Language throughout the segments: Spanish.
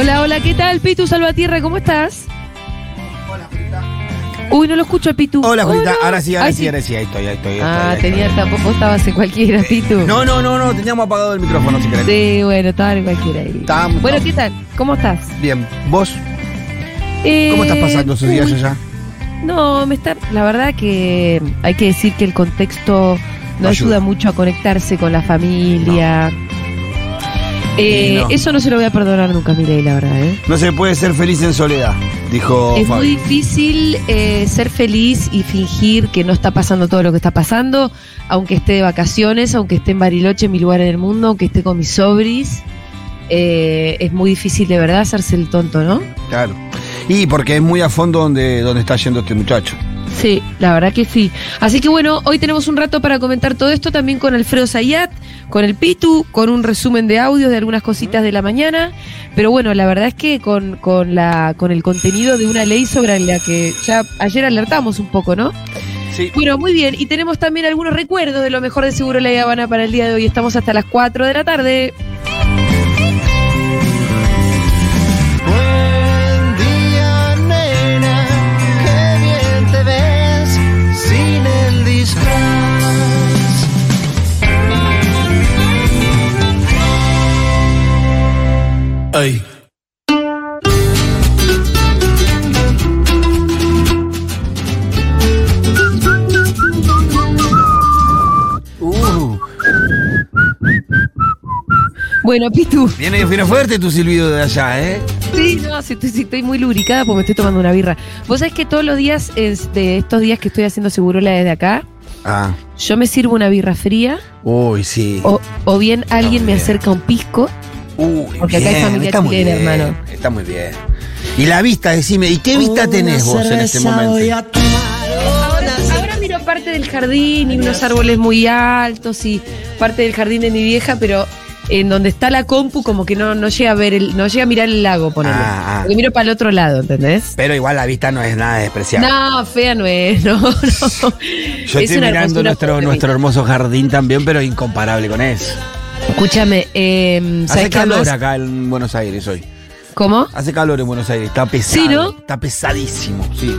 Hola, hola, ¿qué tal, Pitu Salvatierra? ¿Cómo estás? Hola, Julita. Uy, no lo escucho, Pitu. Hola, Julita. Hola. Ahora sí, ahora Ay, sí, ahora sí, ahí estoy, ahí estoy. ahí Ah, estoy, ahí tenía, estoy. tampoco estabas en cualquiera, Pitu. No, no, no, no, teníamos apagado el micrófono, si querés. Sí, bueno, estaba en cualquiera ahí. Estábamos- Bueno, ¿qué tal? ¿Cómo estás? Bien, ¿vos Eh, cómo estás pasando esos días uy, allá? No, me está, la verdad que hay que decir que el contexto no ayuda. mucho a conectarse con la familia. Eh, no. Eso no se lo voy a perdonar nunca, Milei, la verdad. ¿eh? No se puede ser feliz en soledad, dijo Es muy difícil eh, ser feliz y fingir que no está pasando todo lo que está pasando, aunque esté de vacaciones, aunque esté en Bariloche, en mi lugar en el mundo, aunque esté con mis sobris. Eh, es muy difícil de verdad hacerse el tonto, ¿no? Claro. Y porque es muy a fondo donde, donde está yendo este muchacho. Sí, la verdad que sí. Así que bueno, hoy tenemos un rato para comentar todo esto también con Alfredo Zayat, con el Pitu, con un resumen de audios de algunas cositas de la mañana. Pero bueno, la verdad es que con, con, la, con el contenido de una ley sobre la que ya ayer alertamos un poco, ¿no? Sí. Bueno, muy bien. Y tenemos también algunos recuerdos de lo mejor de Seguro La Habana para el día de hoy. Estamos hasta las 4 de la tarde. Uh, Bueno, Pitu. viene, viene fuerte tu silbido de allá, ¿eh? Sí, no, si estoy, si estoy muy lubricada porque me estoy tomando una birra. Vos sabés que todos los días, es de estos días que estoy haciendo Segurola desde acá, Ah. yo me sirvo una birra fría Uy, sí. o, o bien alguien me acerca un pisco. Uy, Porque acá hay familia está muy chilena, bien, hermano. Está muy bien. Y la vista, decime, ¿y qué vista tenés vos en este momento? Ahora, ahora miro parte del jardín y unos árboles muy altos y parte del jardín de mi vieja, pero en donde está la compu como que no, no llega a ver el, no llega a mirar el lago, ponele. Ah, ah. Porque miro para el otro lado, ¿entendés? Pero igual la vista no es nada despreciable. No, fea no es, no, no. Yo Es estoy una mirando nuestro, nuestro hermoso jardín también, pero incomparable con eso. Escúchame, eh, ¿sabes Hace calor además- acá en Buenos Aires hoy. ¿Cómo? Hace calor en Buenos Aires, está pesado. Sí, ¿no? Está pesadísimo, sí.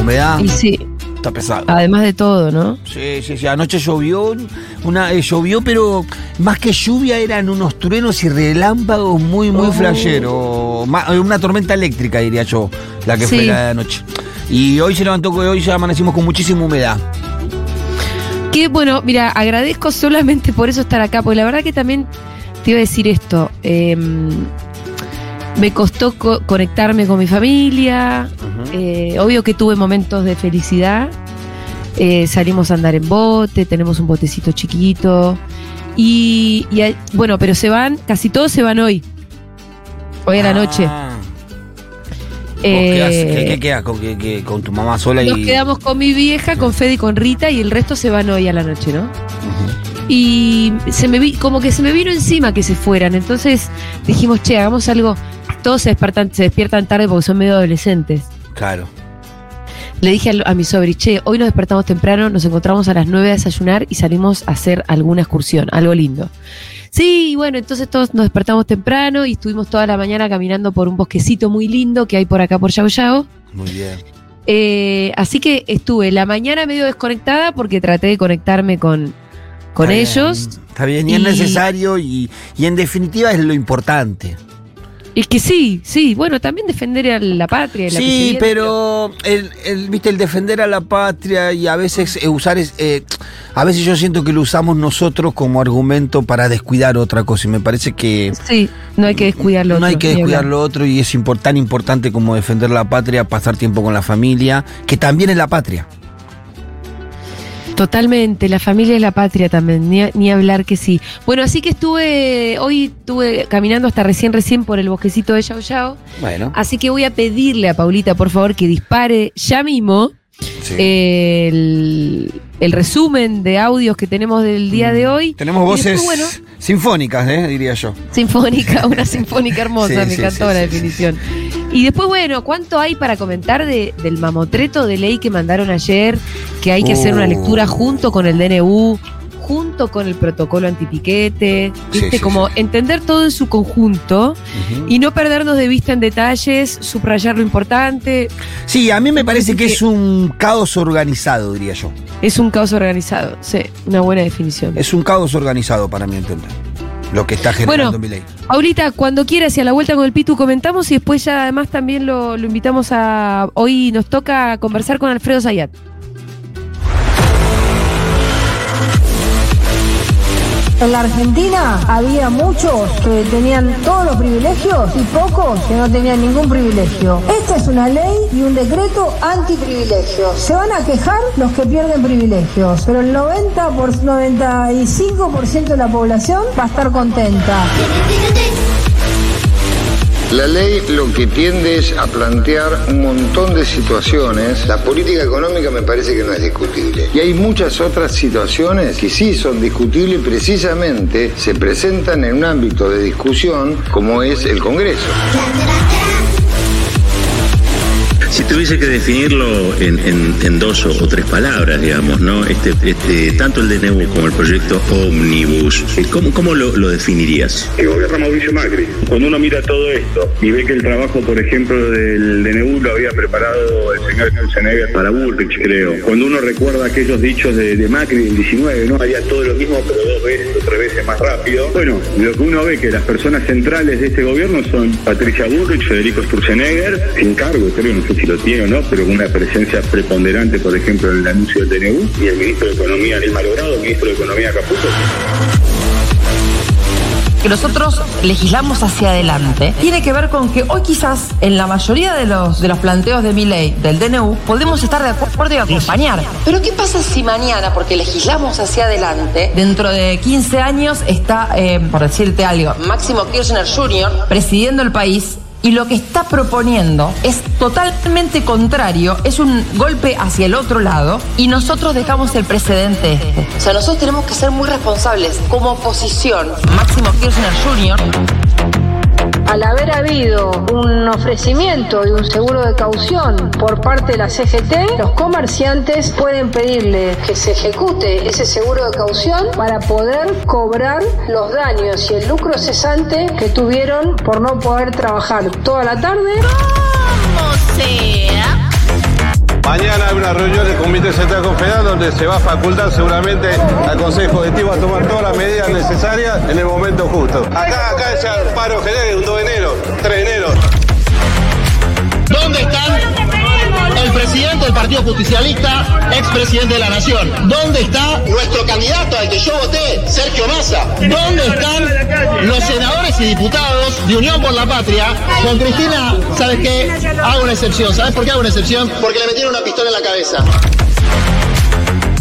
Humedad, Y sí, está pesado. además de todo, ¿no? Sí, sí, sí. Anoche llovió, una, eh, llovió, pero más que lluvia eran unos truenos y relámpagos muy, muy Oh. flasheros. Eh, Una tormenta eléctrica, diría yo, la que fue Sí. la de anoche. Y hoy se levantó, hoy ya amanecimos con muchísima humedad. Que bueno, mira, agradezco solamente por eso estar acá, porque la verdad que también te iba a decir esto. eh, me costó co- conectarme con mi familia. eh, obvio que tuve momentos de felicidad. eh, salimos a andar en bote, tenemos un botecito chiquito. Y, y hay- bueno, pero se van, casi todos se van hoy. Hoy a la noche. Ah. ¿Vos Eh, ¿Qué, qué quedás? ¿Con, qué- qué- con tu mamá sola Nos y.? quedamos con mi vieja, con Fede y con Rita y el resto se van hoy a la noche, ¿no? Y se me vi, como que se me vino encima que se fueran. Entonces dijimos, che, hagamos algo. Todos se despiertan, se despiertan tarde porque son medio adolescentes. Claro. Le dije a, a mi sobri, che, hoy nos despertamos temprano, nos encontramos a las 9 a desayunar y salimos a hacer alguna excursión, algo lindo. Sí, bueno, entonces todos nos despertamos temprano y estuvimos toda la mañana caminando por un bosquecito muy lindo que hay por acá por Yao Yao. Muy bien. Eh, así que estuve la mañana medio desconectada porque traté de conectarme con, con Está bien, ellos. Está bien, y es necesario y, y en definitiva es lo importante. Y que sí, sí, bueno, también defender a la patria. la Sí, pero el, el, viste, el defender a la patria y a veces eh, usar es, eh, a veces yo siento que lo usamos nosotros como argumento para descuidar otra cosa y me parece que Sí, no hay que descuidar lo no otro, hay que descuidar lo otro y es tan importante como defender la patria, pasar tiempo con la familia, que también es la patria. Totalmente, la familia es la patria también, ni, ni hablar que sí. Bueno, así que estuve, hoy estuve caminando hasta recién, recién por el bosquecito de Yao Yao. Bueno, Así que voy a pedirle a Paulita, por favor, que dispare ya mismo sí. el, el resumen de audios que tenemos del día de hoy. Mm. tenemos Y voces después, bueno, sinfónicas, eh, diría yo. Sinfónica, una sinfónica hermosa, Sí, me sí, encantó sí, la definición. Y después, bueno, ¿cuánto hay para comentar de- del mamotreto de ley que mandaron ayer? Que hay que hacer una Oh. lectura junto con el DNU, junto con el protocolo antipiquete, ¿viste? sí, como sí. entender todo en su conjunto y no perdernos de vista en detalles, subrayar lo importante. Sí, a mí me parece que que- es un caos organizado, diría yo. Es un caos organizado, sí, una buena definición. Es un caos organizado para mi entender. Lo que está generando Bueno. mi ley. Ahorita, cuando quiera, hacia la vuelta con el Pitu comentamos y después ya además también lo, lo invitamos a... Hoy nos toca conversar con Alfredo Zayat. En la Argentina había muchos que tenían todos los privilegios y pocos que no tenían ningún privilegio. Esta es una ley y un decreto antiprivilegios. Se van a quejar los que pierden privilegios, pero el 90 por 95% de la población va a estar contenta. La ley lo que tiende es a plantear un montón de situaciones. La política económica me parece que no es discutible. Y hay muchas otras situaciones que sí son discutibles precisamente se presentan en un ámbito de discusión como es el Congreso. Si tuviese que definirlo en, dos o, tres palabras, digamos, ¿no? Este, este, tanto el DNU como el proyecto Omnibus, eh, ¿cómo, lo, definirías? que gobierna Mauricio Macri. Cuando uno mira todo esto y ve que el trabajo, por ejemplo, del DNU lo había preparado el señor Schwarzenegger para Bullrich, creo. Cuando uno recuerda aquellos dichos de, Macri del 19, ¿no? Haría todo lo mismo, pero dos veces o tres veces más rápido. Bueno, lo que uno ve que las personas centrales de este gobierno son Patricia Bullrich, Federico Sturzenegger, sin cargo, creo, no sé si lo tiene o no, pero una presencia preponderante, por ejemplo, en el anuncio del DNU, y el ministro de Economía, Anel Malogrado, ministro de Economía, Caputo, que nosotros legislamos hacia adelante tiene que ver con que hoy quizás en la mayoría de los, de los planteos de mi ley, del DNU, podemos estar de acuerdo y acompañar. Pero ¿qué pasa si mañana, porque legislamos hacia adelante, dentro de 15 años está, eh, por decirte algo, Máximo Kirchner Jr. presidiendo el país y lo que está proponiendo es totalmente contrario, es un golpe hacia el otro lado y nosotros dejamos el precedente este. O sea, nosotros tenemos que ser muy responsables como oposición. Máximo Kirchner Jr. Haber habido un ofrecimiento de un seguro de caución por parte de la CGT, los comerciantes pueden pedirle que se ejecute ese seguro de caución para poder cobrar los daños y el lucro cesante que tuvieron por no poder trabajar toda la tarde. Mañana hay una reunión del Comité Central Confederal donde se va a facultar seguramente al Consejo Ejecutivo a tomar todas las medidas necesarias en el momento justo. Acá, acá es el paro general, un 2 de enero, 3 de enero. ¿Dónde están el presidente del Partido Justicialista, expresidente de la Nación? ¿Dónde está nuestro candidato al que yo voté, Sergio Massa? ¿Dónde están los senadores y diputados de Unión por la Patria? Con Cristina, ¿sabes qué? Hago una excepción. ¿Sabes por qué hago una excepción? Porque le metieron una pistola en la cabeza.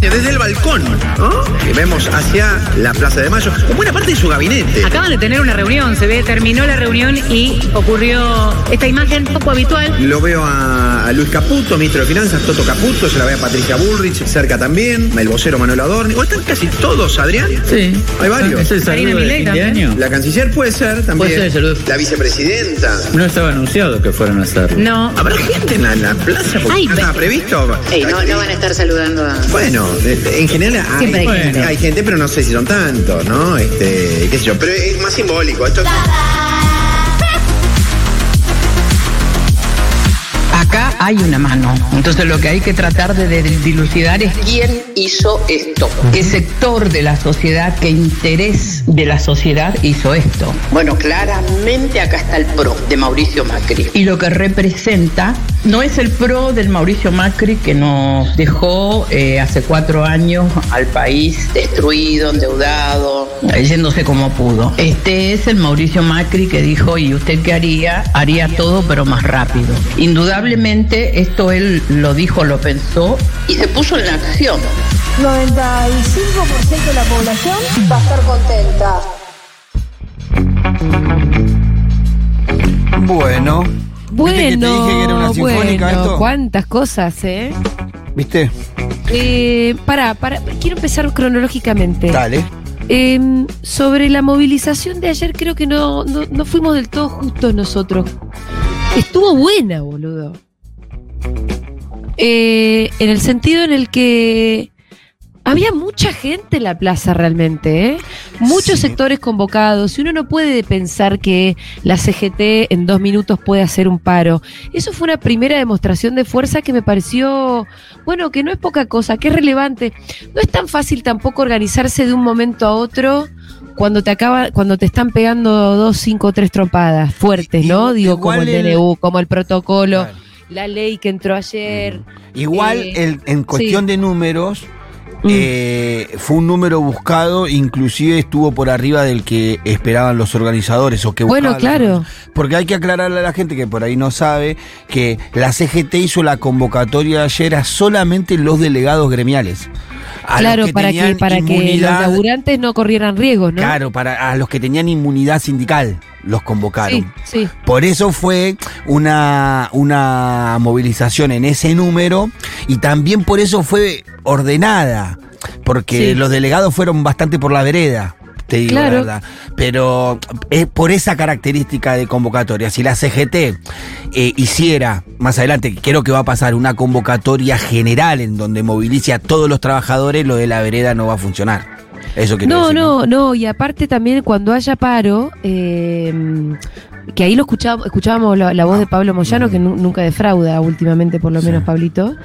Desde el balcón, ¿no? Que vemos hacia la Plaza de Mayo, con buena parte de su gabinete. Acaban de tener una reunión, se ve, terminó la reunión y ocurrió esta imagen poco habitual. Lo veo a, Luis Caputo, ministro de Finanzas, Toto Caputo, se la ve a Patricia Bullrich, cerca también, el vocero Manuel Adorni. ¿O están casi todos, Adrián? Sí. Hay varios. ¿Es el saludo Karina de Milei también. año? La canciller puede ser también. Puede ser el saludo. La vicepresidenta. No estaba anunciado que fueran a hacerlo. No. ¿Habrá gente en la, en la plaza? Porque Ay, no estaba previsto. Ey, no, no van a estar saludando a. Bueno, en general hay, gente. hay gente, pero no sé si son tantos, ¿no? Este, qué sé yo. Pero es más simbólico. Esto Acá hay una mano. Entonces lo que hay que tratar de, dilucidar es quién hizo esto. ¿Qué sector de la sociedad, qué interés de la sociedad hizo esto? Bueno, claramente acá está el PRO de Mauricio Macri. Y lo que representa no es el PRO del Mauricio Macri que nos dejó eh, hace cuatro años al país destruido, endeudado, yéndose como pudo. Este es el Mauricio Macri que dijo, ¿y usted qué haría? Haría todo pero más rápido. Indudablemente esto él lo dijo, lo pensó y se puso en acción. 95% de la población va a estar contenta. Bueno. Bueno, ¿Viste que te dije que era una sinfónica bueno, esto? cuántas cosas, ¿eh? ¿Viste? Eh, para, para, quiero empezar cronológicamente. Dale. Eh, sobre la movilización de ayer, creo que no, no, no fuimos del todo justos nosotros. Estuvo buena, boludo. Eh, en el sentido en el que Había mucha gente en la plaza realmente, ¿eh? Muchos sectores convocados y uno no puede pensar que la CGT en dos minutos puede hacer un paro. Eso fue una primera demostración de fuerza que me pareció, bueno, que no es poca cosa, que es relevante. No es tan fácil tampoco organizarse de un momento a otro cuando te acaba, cuando te están pegando dos, cinco, tres trompadas fuertes, ¿no? Digo, como el DNU, como el protocolo, la ley que entró ayer. Igual, Eh, el- en cuestión sí. de números, Mm. eh, fue un número buscado, inclusive estuvo por arriba del que esperaban los organizadores o que Bueno, claro. Porque hay que aclararle a la gente que por ahí no sabe que la CGT hizo la convocatoria ayer a solamente los delegados gremiales. A claro, para que, para que los laburantes no corrieran riesgos, ¿no? Claro, para a los que tenían inmunidad sindical los convocaron. Sí, sí. Por eso fue una, una movilización en ese número y también por eso fue ordenada, porque Sí. los delegados fueron bastante por la vereda. Te digo Claro. la verdad. Pero es por esa característica de convocatoria. Si la CGT eh, hiciera más adelante, creo que va a pasar una convocatoria general en donde movilice a todos los trabajadores, lo de la vereda no va a funcionar. Eso quiero No, decir. no, no, y aparte también cuando haya paro, eh, que ahí lo escuchábamos, escuchábamos la, la voz de Pablo Moyano, que nu- nunca defrauda últimamente, por lo menos Pablito,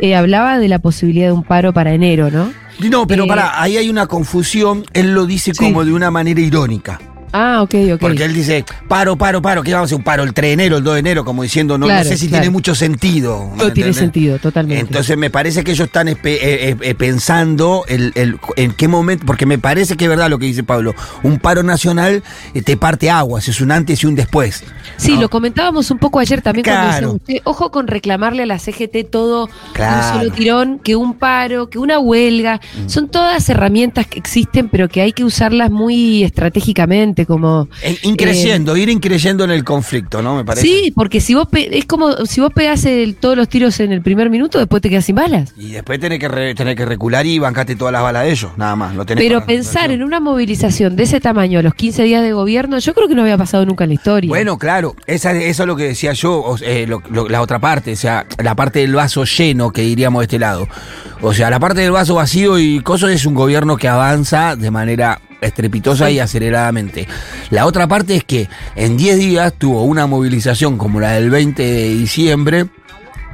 eh, hablaba de la posibilidad de un paro para enero, ¿no? No, pero Eh, pará, ahí hay una confusión. Él lo dice como de una manera irónica. Ah, ok, ok. Porque él dice, paro, paro, paro, ¿qué vamos a hacer? Un paro el 3 de enero, el 2 de enero, como diciendo, no, sé si claro. tiene mucho sentido. ¿me No tiene sentido, totalmente. Entonces me parece que ellos están eh, eh, eh, pensando el, el- en qué momento, porque me parece que es verdad lo que dice Pablo, un paro nacional eh, te parte aguas, es un antes y un después. Sí, ¿no? lo comentábamos un poco ayer también cuando decíamos, "Che, ojo con reclamarle a la CGT todo un solo tirón, que un paro, que una huelga. Mm. Son todas herramientas que existen, pero que hay que usarlas muy estratégicamente, como... En- increyendo, ir increyendo en el conflicto, ¿no? Me parece. Sí, porque si vos es como si vos pegás el- todos los tiros en el primer minuto, después te quedas sin balas. Y después tenés que, re- tenés que recular y bancarte todas las balas de ellos, nada más. Lo tenés Pero pensar en una movilización de ese tamaño a los 15 días de gobierno, yo creo que no había pasado nunca en la historia. Bueno, claro, esa, eso es lo que decía yo, eh, lo- lo- la otra parte, o sea, la parte del vaso lleno que diríamos de este lado. O sea, la parte del vaso vacío y cosas es un gobierno que avanza de manera estrepitosa y aceleradamente. La otra parte es que en 10 días tuvo una movilización como la del 20 de diciembre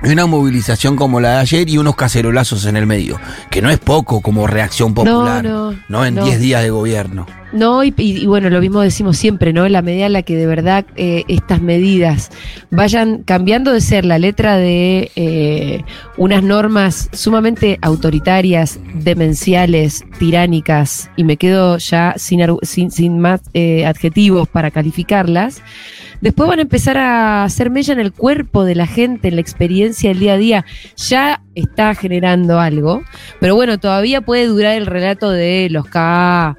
y una movilización como la de ayer y unos cacerolazos en el medio, que no es poco como reacción popular, no, ¿no? En no. 10 días de gobierno. No, y, bueno, lo mismo decimos siempre, ¿no? En la medida en la que de verdad eh, estas medidas vayan cambiando de ser la letra de eh, unas normas sumamente autoritarias, demenciales, tiránicas, y me quedo ya sin, sin, sin más eh, adjetivos para calificarlas, después van a empezar a hacer mella en el cuerpo de la gente, en la experiencia del día a día. Ya está generando algo, pero bueno, todavía puede durar el relato de los K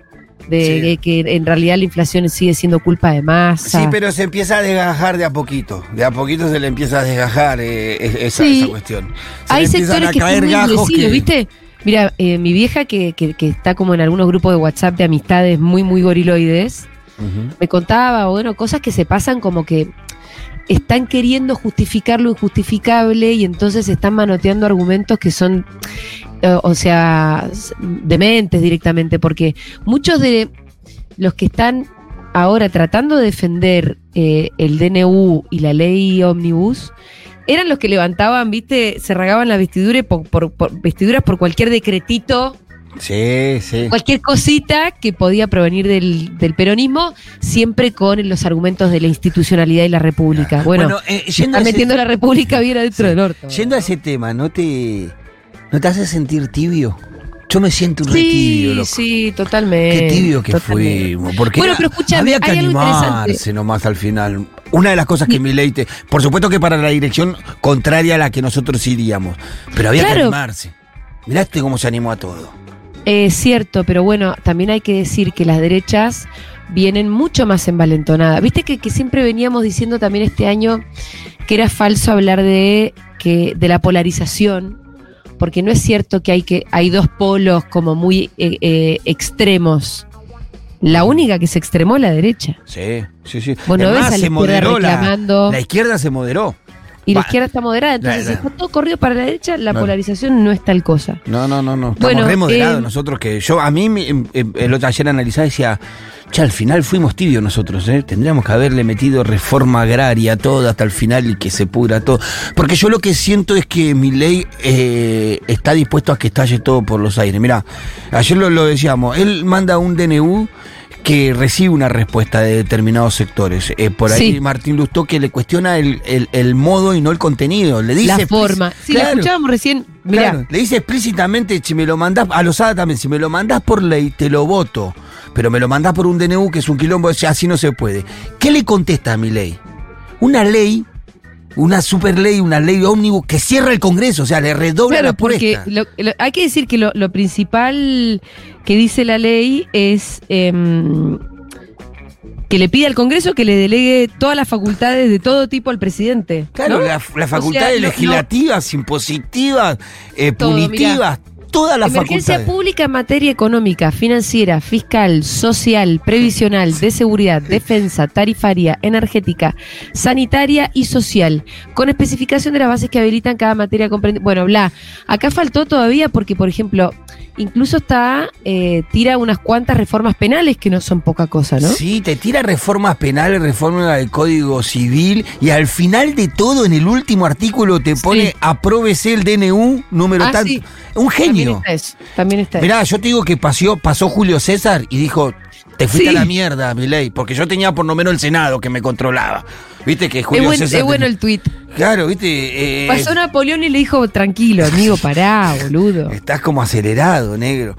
de, que en realidad la inflación sigue siendo culpa de masa. Sí, pero se empieza a desgajar de a poquito. De a poquito se le empieza a desgajar eh, es- esa, Sí. esa cuestión. Se Hay sectores a que caer están muy que- ¿viste? Mira, eh, mi vieja que, que- que está como en algunos grupos de WhatsApp de amistades muy, muy goriloides, me contaba, bueno, cosas que se pasan como que están queriendo justificar lo injustificable y entonces están manoteando argumentos que son, eh, o sea, dementes directamente, porque muchos de los que están ahora tratando de defender eh, el DNU y la ley Omnibus, eran los que levantaban, viste, se regaban las vestiduras por- por- vestiduras por cualquier decretito Sí, sí. cualquier cosita que podía provenir del, del peronismo, siempre con los argumentos de la institucionalidad y la república. Bueno, Bueno, eh, yendo está ese- metiendo la república bien adentro del orto. Yendo a ese tema, ¿no te, ¿no te hace sentir tibio? Yo me siento un re tibio, Sí, loco. sí, totalmente. Qué tibio que totalmente. fuimos. Porque Bueno, pero escúchame, había que animarse nomás al final. Una de las cosas que mi ley te. Por supuesto que para la dirección contraria a la que nosotros iríamos. Pero había que animarse. Miraste cómo se animó a todo. Es cierto, pero bueno, también hay que decir que las derechas vienen mucho más envalentonadas. Viste que, que siempre veníamos diciendo también este año que era falso hablar de, que, de la polarización, porque no es cierto que hay, que, hay dos polos como muy eh, eh, extremos. La única que se extremó es la derecha. Sí, sí, sí. Bueno, Es ves a la se moderó la, la izquierda se moderó. Y la izquierda está moderada. Entonces, la- está todo corrido para la derecha, la No. polarización no es tal cosa. No, no, no, no. Estamos Bueno, re moderados eh, nosotros que yo, a mí, em- em- el otro ayer analizaba y decía, che, al final fuimos tibios nosotros, ¿eh? Tendríamos que haberle metido reforma agraria toda hasta el final y que se pudra todo. Porque yo lo que siento es que mi ley está dispuesto a que estalle todo por los aires. Mirá, ayer lo, lo decíamos, él manda un DNU que recibe una respuesta de determinados sectores. Eh, por ahí Sí. Martín Lustó que le cuestiona el, el- el modo y no el contenido. Le dice la forma. Si la Claro. escuchábamos recién, mirá. Claro, le dice explícitamente, si me lo mandás, a Lozada también, si me lo mandás por ley, te lo voto. Pero me lo mandás por un DNU que es un quilombo, así no se puede. ¿Qué le contesta a mi ley? Una ley, una super ley, una ley ómnibus que cierra el Congreso, o sea, le redobla Claro, la porque apuesta. lo- lo- hay que decir que lo, lo principal que dice la ley es em, que le pide al Congreso que le delegue todas las facultades de todo tipo al presidente. Claro, ¿no? las O las sea, facultades no- legislativas, impositivas, eh, Todo, punitivas, todas las Emergencia facultades. pública en materia económica, financiera, fiscal, social, previsional, de seguridad, defensa, tarifaria, energética, sanitaria y social, con especificación de las bases que habilitan cada materia comprendida. Bueno, bla. Acá faltó todavía porque, por ejemplo, incluso está, eh, tira unas cuantas reformas penales que no son poca cosa, ¿no? Sí, te tira reformas penales, reforma del Código Civil y al final de todo, en el último artículo, te pone apróbese el DNU número Ah, tanto. sí. Un genio. También está eso. También está eso. Mirá, yo te digo que pasó, pasó Julio César y dijo, te fuiste Sí. a la mierda, mi ley, porque yo tenía por lo menos el Senado que me controlaba. Viste que Julio Es, buen- César... es bueno el tuit. Claro, viste... eh, Pasó Napoleón y le dijo, tranquilo, amigo, pará, boludo. Estás como acelerado, negro.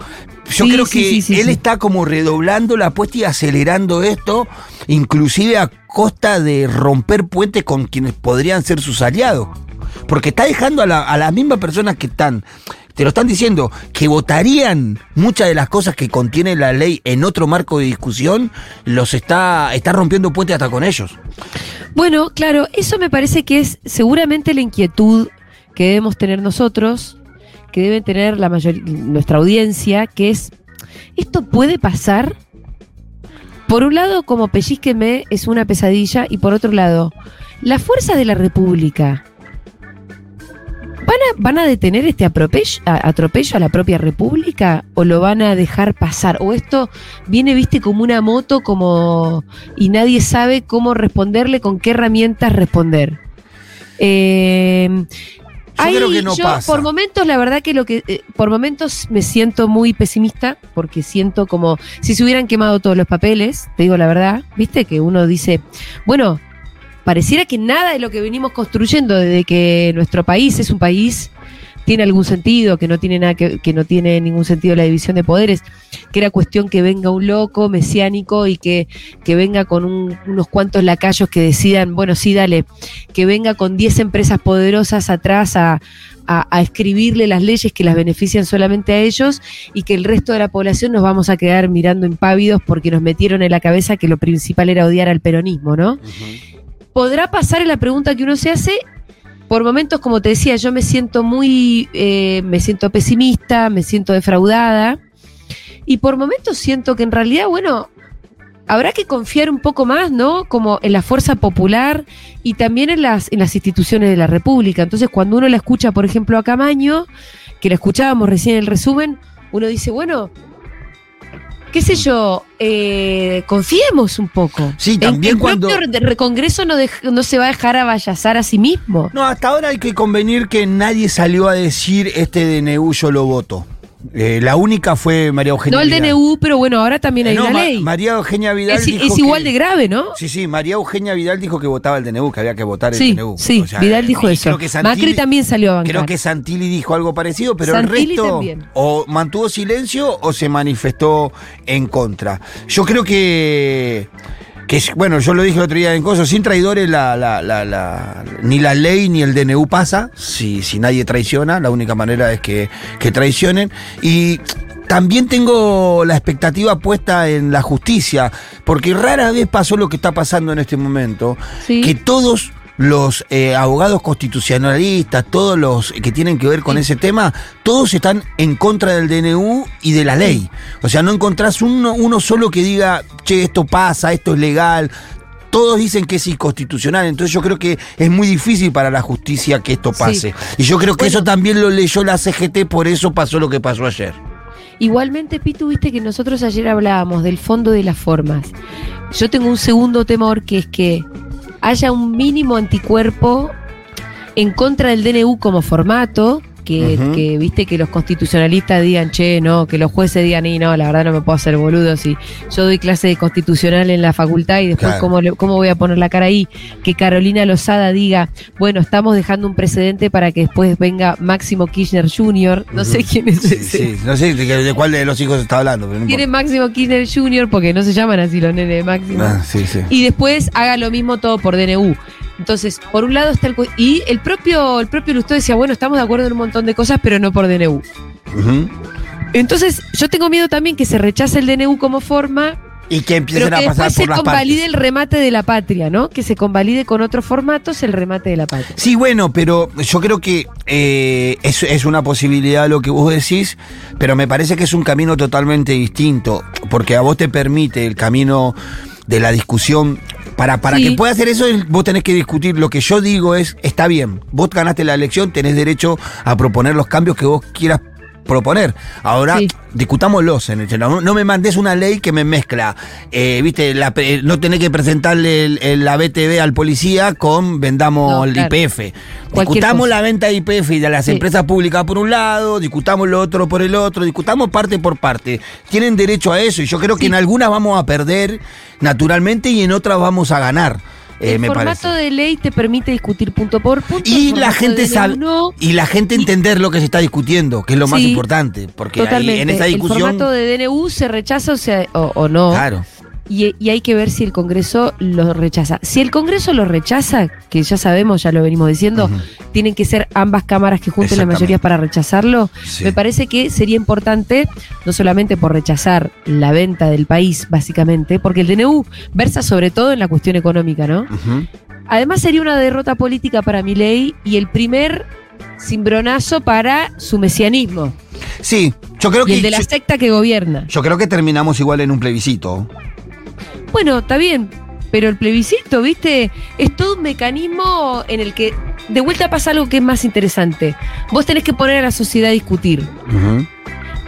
Yo Sí, creo sí, que sí, él está como redoblando la apuesta y acelerando esto, inclusive a costa de romper puentes con quienes podrían ser sus aliados. Porque está dejando a, la- a las mismas personas que están, te lo están diciendo, que votarían muchas de las cosas que contiene la ley en otro marco de discusión, los está, está rompiendo puentes hasta con ellos. Bueno, claro, eso me parece que es seguramente la inquietud que debemos tener nosotros, que debe tener la mayor, nuestra audiencia, que es, ¿esto puede pasar? Por un lado, como pellizqueme, es una pesadilla, y por otro lado, las fuerzas de la República ¿van a, van a detener este atropello, a- atropello a la propia República o lo van a dejar pasar? ¿O esto viene, viste, como una moto como y nadie sabe cómo responderle, con qué herramientas responder? Eh, Yo ahí creo que no yo, pasa. Por momentos, la verdad que lo que. eh, por momentos me siento muy pesimista, porque siento como si se hubieran quemado todos los papeles, te digo la verdad, viste, que uno dice, bueno, pareciera que nada de lo que venimos construyendo desde que nuestro país es un país tiene algún sentido, que no tiene nada que, que no tiene ningún sentido la división de poderes, que era cuestión que venga un loco mesiánico y que, que venga con un- unos cuantos lacayos que decidan, bueno, sí, dale, que venga con 10 empresas poderosas atrás a, a- a escribirle las leyes que las benefician solamente a ellos y que el resto de la población nos vamos a quedar mirando impávidos porque nos metieron en la cabeza que lo principal era odiar al peronismo, ¿no? ¿Podrá pasar en la pregunta que uno se hace? Por momentos, como te decía, yo me siento muy, eh, me siento pesimista, me siento defraudada. Y por momentos siento que en realidad, bueno, habrá que confiar un poco más, ¿no? Como en la fuerza popular y también en las, en las instituciones de la República. Entonces, cuando uno la escucha, por ejemplo, a Camaño, que la escuchábamos recién en el resumen, uno dice, bueno, qué sé yo, eh, confiemos un poco. Sí, también el cuando- propio re- Congreso no, dej- no se va a dejar avallazar a sí mismo. No, hasta ahora hay que convenir que nadie salió a decir este DNU yo lo voto. Eh, la única fue María Eugenia No el Vidal. DNU, pero bueno, ahora también Eh, hay no, una Ma- ley. María Eugenia Vidal Es, dijo es igual que- de grave, ¿no? Sí, sí, María Eugenia Vidal dijo que votaba el DNU, que había que votar el Sí, DNU. sí, O sea, Vidal dijo eso. creo que Santilli- Macri también salió a bancar. Creo que Santilli dijo algo parecido, pero Santilli el resto también. o mantuvo silencio o se manifestó en contra. Yo creo que, que es- bueno, yo lo dije el otro día en Coso, sin traidores la, la- la- la- ni la ley ni el DNU pasa, si, si nadie traiciona, la única manera es que, que traicionen. Y también tengo la expectativa puesta en la justicia, porque rara vez pasó lo que está pasando en este momento, que todos los eh, abogados constitucionalistas, todos los que tienen que ver con ese tema, todos están en contra del DNU y de la ley. O sea, no encontrás uno, uno solo que diga, che, esto pasa, esto es legal. todos dicen que es inconstitucional, entonces yo creo que es muy difícil para la justicia que esto pase. Y yo creo que eso también lo leyó la CGT, por eso pasó lo que pasó ayer. Igualmente, Pitu, viste que nosotros ayer hablábamos del fondo de las formas. Yo tengo un segundo temor que es que haya un mínimo anticuerpo en contra del DNU como formato, que, que, viste que los constitucionalistas digan, che, no, que los jueces digan, y no, la verdad no me puedo hacer boludo si yo doy clase de constitucional en la facultad y después Claro. cómo, le- cómo voy a poner la cara ahí, que Carolina Lozada diga, bueno, estamos dejando un precedente para que después venga Máximo Kirchner Jr., no sé quién es ese. Sí, no sé de, de cuál de los hijos está hablando, pero no Tiene. Máximo Kirchner Jr. porque no se llaman así los nenes de Máximo. Ah, sí, sí. Y después haga lo mismo todo por DNU. Entonces, por un lado está el... Y el propio, el propio Lustó decía, bueno, estamos de acuerdo en un montón de cosas, pero no por DNU. Entonces, yo tengo miedo también que se rechace el DNU como forma, Y que empiecen pero que a pasar después se por las convalide partes. el remate de la patria, ¿no? Que se convalide con otros formatos el remate de la patria. Sí, bueno, pero yo creo que eh, es, es una posibilidad lo que vos decís, pero me parece que es un camino totalmente distinto, porque a vos te permite el camino de la discusión. Para, para Sí. que pueda hacer eso, vos tenés que discutir. Lo que yo digo es, está bien, vos ganaste la elección, tenés derecho a proponer los cambios que vos quieras proponer. Ahora, Sí. discutámoslos. En el, no, no me mandes una ley que me mezcla, eh, viste, la pre- no tenés que presentarle el- el- la BTV al policía con vendamos No, el claro. IPF. Discutamos cosa. la venta de IPF y de las Sí. empresas públicas por un lado, discutamos lo otro por el otro, discutamos parte por parte. Tienen derecho a eso y yo creo que en algunas vamos a perder naturalmente y en otras vamos a ganar. Eh, el me formato parece. de ley te permite discutir punto por punto. Y el la gente sabe no. y la gente entender lo que se está discutiendo, que es lo más importante, porque ahí, en esa El discusión formato de DNU se rechaza o, sea, o, o no. claro. Y, y hay que ver si el Congreso lo rechaza. Si el Congreso lo rechaza, que ya sabemos, ya lo venimos diciendo, tienen que ser ambas cámaras que junten la mayoría para rechazarlo. Sí. Me parece que sería importante, no solamente por rechazar la venta del país, básicamente, porque el DNU versa sobre todo en la cuestión económica, ¿no? Además sería una derrota política para Milei y el primer cimbronazo para su mesianismo Sí, yo creo y que el de la yo, secta que gobierna. yo creo que terminamos igual en un plebiscito. Bueno, está bien, pero el plebiscito, ¿viste? Es todo un mecanismo en el que de vuelta pasa algo que es más interesante. Vos tenés que poner a la sociedad a discutir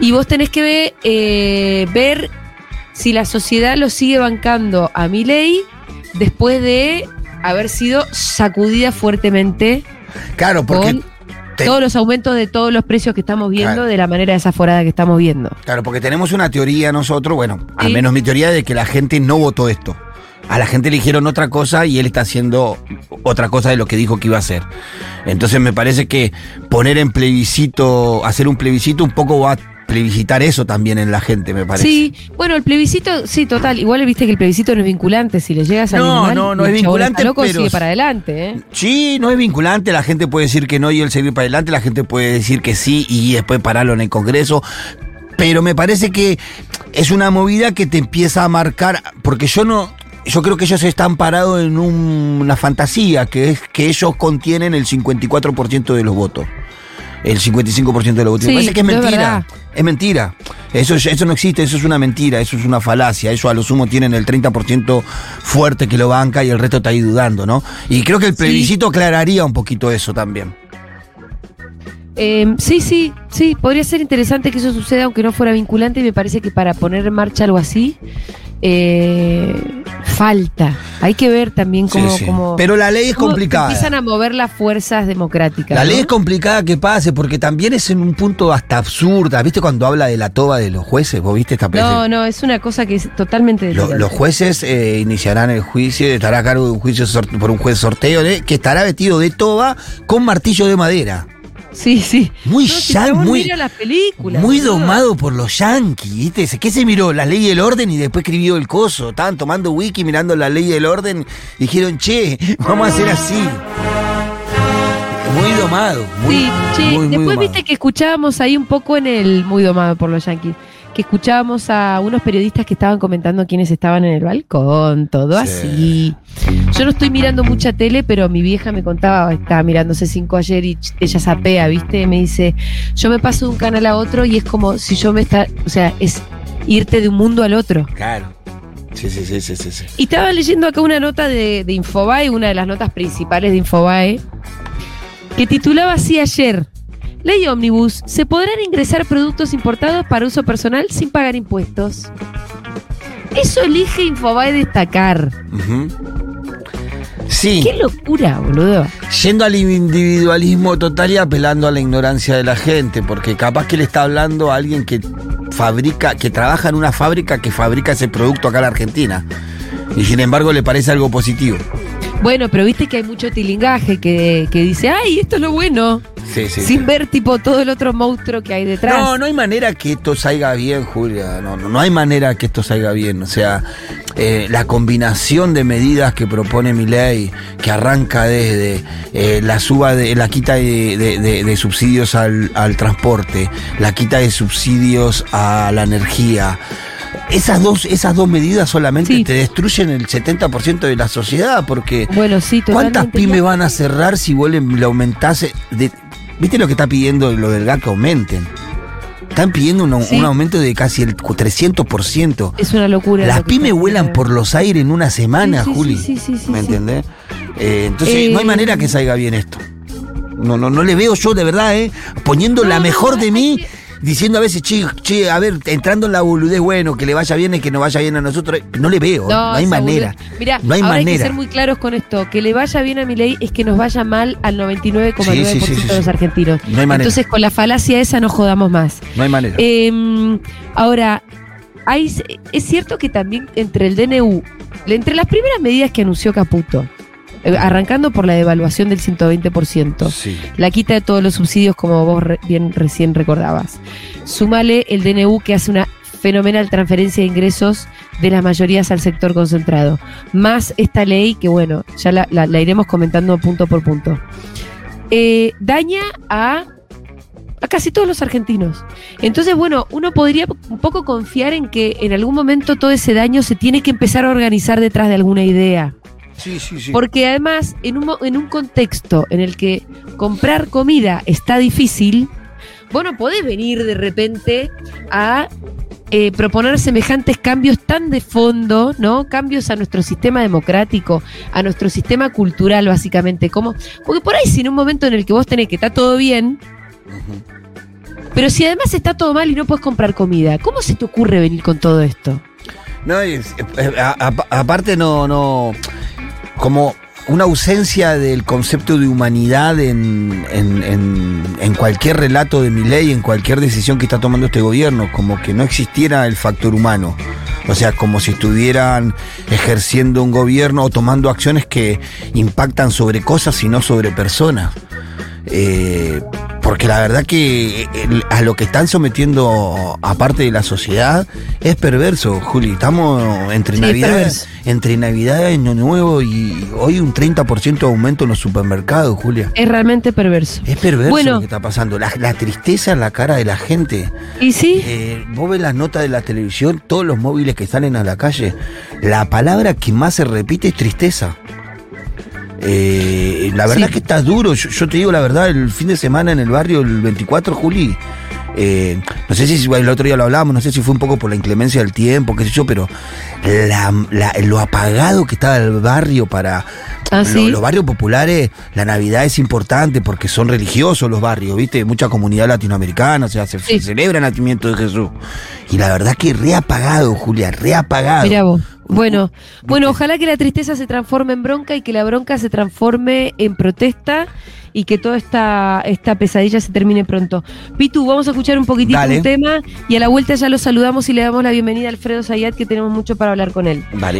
y vos tenés que ver, eh, ver si la sociedad lo sigue bancando a mi ley después de haber sido sacudida fuertemente Claro, porque te- todos los aumentos de todos los precios que estamos viendo Claro. de la manera desaforada que estamos viendo. Claro, porque tenemos una teoría nosotros, bueno, al menos mi teoría de que la gente no votó esto. A la gente le dijeron otra cosa y él está haciendo otra cosa de lo que dijo que iba a hacer. Entonces me parece que poner en plebiscito, hacer un plebiscito un poco va a plebiscitar eso también en la gente, me parece. Sí, bueno, el plebiscito, sí, total. Igual viste que el plebiscito no es vinculante. Si le llegas a No, no, no es vinculante, loco, pero- sigue para adelante, ¿eh? Sí, no es vinculante, la gente puede decir que no y él seguir para adelante, la gente puede decir que sí y después pararlo en el Congreso. Pero me parece que es una movida que te empieza a marcar, porque yo no, yo creo que ellos están parados en un- una fantasía, que es que ellos contienen el 54% de los votos. El 55% de los votos. Sí, me parece que es mentira. Es mentira. Eso, eso no existe, eso es una mentira, eso es una falacia. Eso a lo sumo tienen el 30% fuerte que lo banca y el resto está ahí dudando, ¿no? Y creo que el Sí. plebiscito aclararía un poquito eso también. Eh, sí, sí, sí, podría ser interesante que eso suceda aunque no fuera vinculante y me parece que para poner en marcha algo así eh, falta. Hay que ver también cómo... Sí, sí. cómo- Pero la ley es complicada. Empiezan a mover las fuerzas democráticas. La ley es complicada que pase porque también es en un punto hasta absurda. ¿Viste cuando habla de la toba de los jueces? ¿Vos viste esta No, no, es una cosa que es totalmente... Lo- los jueces eh, iniciarán el juicio, estará a cargo de un juicio por un juez sorteo de- que estará vestido de toba con martillo de madera. Sí, sí. Muy No, si muy, mira las películas. muy boludo. domado por los yanquis, ¿viste? ¿Qué se miró? La ley y el orden y después escribió el coso. Estaban tomando wiki, mirando la ley y el orden y dijeron, che, vamos a hacer así. Muy domado. Muy, sí, che, muy, muy después domado. viste que escuchábamos ahí un poco en el muy domado por los yanquis, que escuchábamos a unos periodistas que estaban comentando quiénes estaban en el balcón, todo así. Yo no estoy mirando mucha tele, pero mi vieja me contaba, estaba mirando C5 ayer y ella sapea, ¿viste? Me dice, yo me paso de un canal a otro y es como si yo me está, o sea, es irte de un mundo al otro. Claro. Sí, sí, sí, sí, sí. sí. Y estaba leyendo acá una nota de, de Infobae, una de las notas principales de Infobae, que titulaba así ayer. Ley Omnibus, se podrán ingresar productos importados para uso personal sin pagar impuestos. Eso elige Infobae destacar. Sí. Qué locura, boludo. Yendo al individualismo total y apelando a la ignorancia de la gente, porque capaz que le está hablando a alguien que fabrica, que trabaja en una fábrica que fabrica ese producto acá en la Argentina. Y sin embargo le parece algo positivo. Bueno, pero viste que hay mucho tilingaje que, que dice, ay, esto es lo bueno. Sí, sí. sin sí. ver tipo todo el otro monstruo que hay detrás. No, no hay manera que esto salga bien, Julia. No, no, no hay manera que esto salga bien. O sea, eh, la combinación de medidas que propone mi ley, que arranca desde eh, la suba de la quita de, de- de- de subsidios al, al transporte, la quita de subsidios a la energía. Esas dos, esas dos medidas solamente te destruyen el 70% de la sociedad, porque Bueno, sí, ¿cuántas pymes van a cerrar si vos le, aumentase? de- ¿Viste lo que está pidiendo lo del GAC que aumenten? Están pidiendo un, Sí. un aumento de casi el 300%. Es una locura. Las lo pymes vuelan por los aires en una semana, Juli. sí, sí, sí, ¿Me entendés? Eh, entonces, Eh, no hay manera que salga bien esto. No, no, no le veo yo de verdad, ¿eh? Poniendo la mejor de mí, diciendo a veces, che, che, a ver, entrando en la boludez, bueno, que le vaya bien y que no vaya bien a nosotros. No le veo, no, hay manera. boludez. Mirá, no hay ahora hay que ser muy claros con esto. Que le vaya bien a mi ley es que nos vaya mal al 99,9% Sí, sí, sí, de los argentinos. No hay manera. Entonces, con la falacia esa no jodamos más. No hay manera. Eh, ahora, hay, es cierto que también entre el DNU, entre las primeras medidas que anunció Caputo, arrancando por la devaluación del 120%, Sí. la quita de todos los subsidios, como vos re- bien recién recordabas. Súmale el DNU que hace una fenomenal transferencia de ingresos de las mayorías al sector concentrado. Más esta ley que, bueno, ya la, la- la iremos comentando punto por punto. Eh, daña a, a casi todos los argentinos. Entonces, bueno, uno podría un poco confiar en que en algún momento todo ese daño se tiene que empezar a organizar detrás de alguna idea. Sí, sí, sí. Porque además, en un, en un contexto en el que comprar comida está difícil, vos no podés venir de repente a eh, proponer semejantes cambios tan de fondo, ¿no? Cambios a nuestro sistema democrático, a nuestro sistema cultural, básicamente. Como, porque por ahí, si en un momento en el que vos tenés que está todo bien, pero si además está todo mal y no puedes comprar comida, ¿cómo se te ocurre venir con todo esto? No, es- eh, a- a- aparte no, no, como una ausencia del concepto de humanidad en, en- en- cualquier relato de mi ley, en cualquier decisión que está tomando este gobierno, como que no existiera el factor humano. O sea, como si estuvieran ejerciendo un gobierno o tomando acciones que impactan sobre cosas y no sobre personas. Eh, porque la verdad que el- a lo que están sometiendo a parte de la sociedad es perverso, Juli. Estamos entre Sí, Navidad, perverso. entre Navidad y Año Nuevo y hoy un 30% de aumento en los supermercados, Julia. Es realmente perverso. Es perverso Bueno. lo que está pasando. La, la tristeza en la cara de la gente. ¿Y sí? Eh, vos ves las notas de la televisión, todos los móviles que salen a la calle. La palabra que más se repite es tristeza. Eh, la verdad Sí. que está duro. Yo, yo te digo la verdad, el fin de semana en el barrio, el 24, Juli. eh, no sé si el otro día lo hablábamos, no sé si fue un poco por la inclemencia del tiempo, qué sé yo, pero la- la- lo apagado que estaba el barrio para Ah, los barrios populares, la Navidad es importante porque son religiosos los barrios, ¿viste? Mucha comunidad latinoamericana, o sea, se, se celebra el nacimiento de Jesús. Y la verdad que reapagado, Julia, reapagado. Mira vos. Bueno, bueno, ojalá que la tristeza se transforme en bronca y que la bronca se transforme en protesta y que toda esta, esta pesadilla se termine pronto. Pitu, vamos a escuchar un poquitito Dale. un tema y a la vuelta ya lo saludamos y le damos la bienvenida a Alfredo Zayat que tenemos mucho para hablar con él. Vale.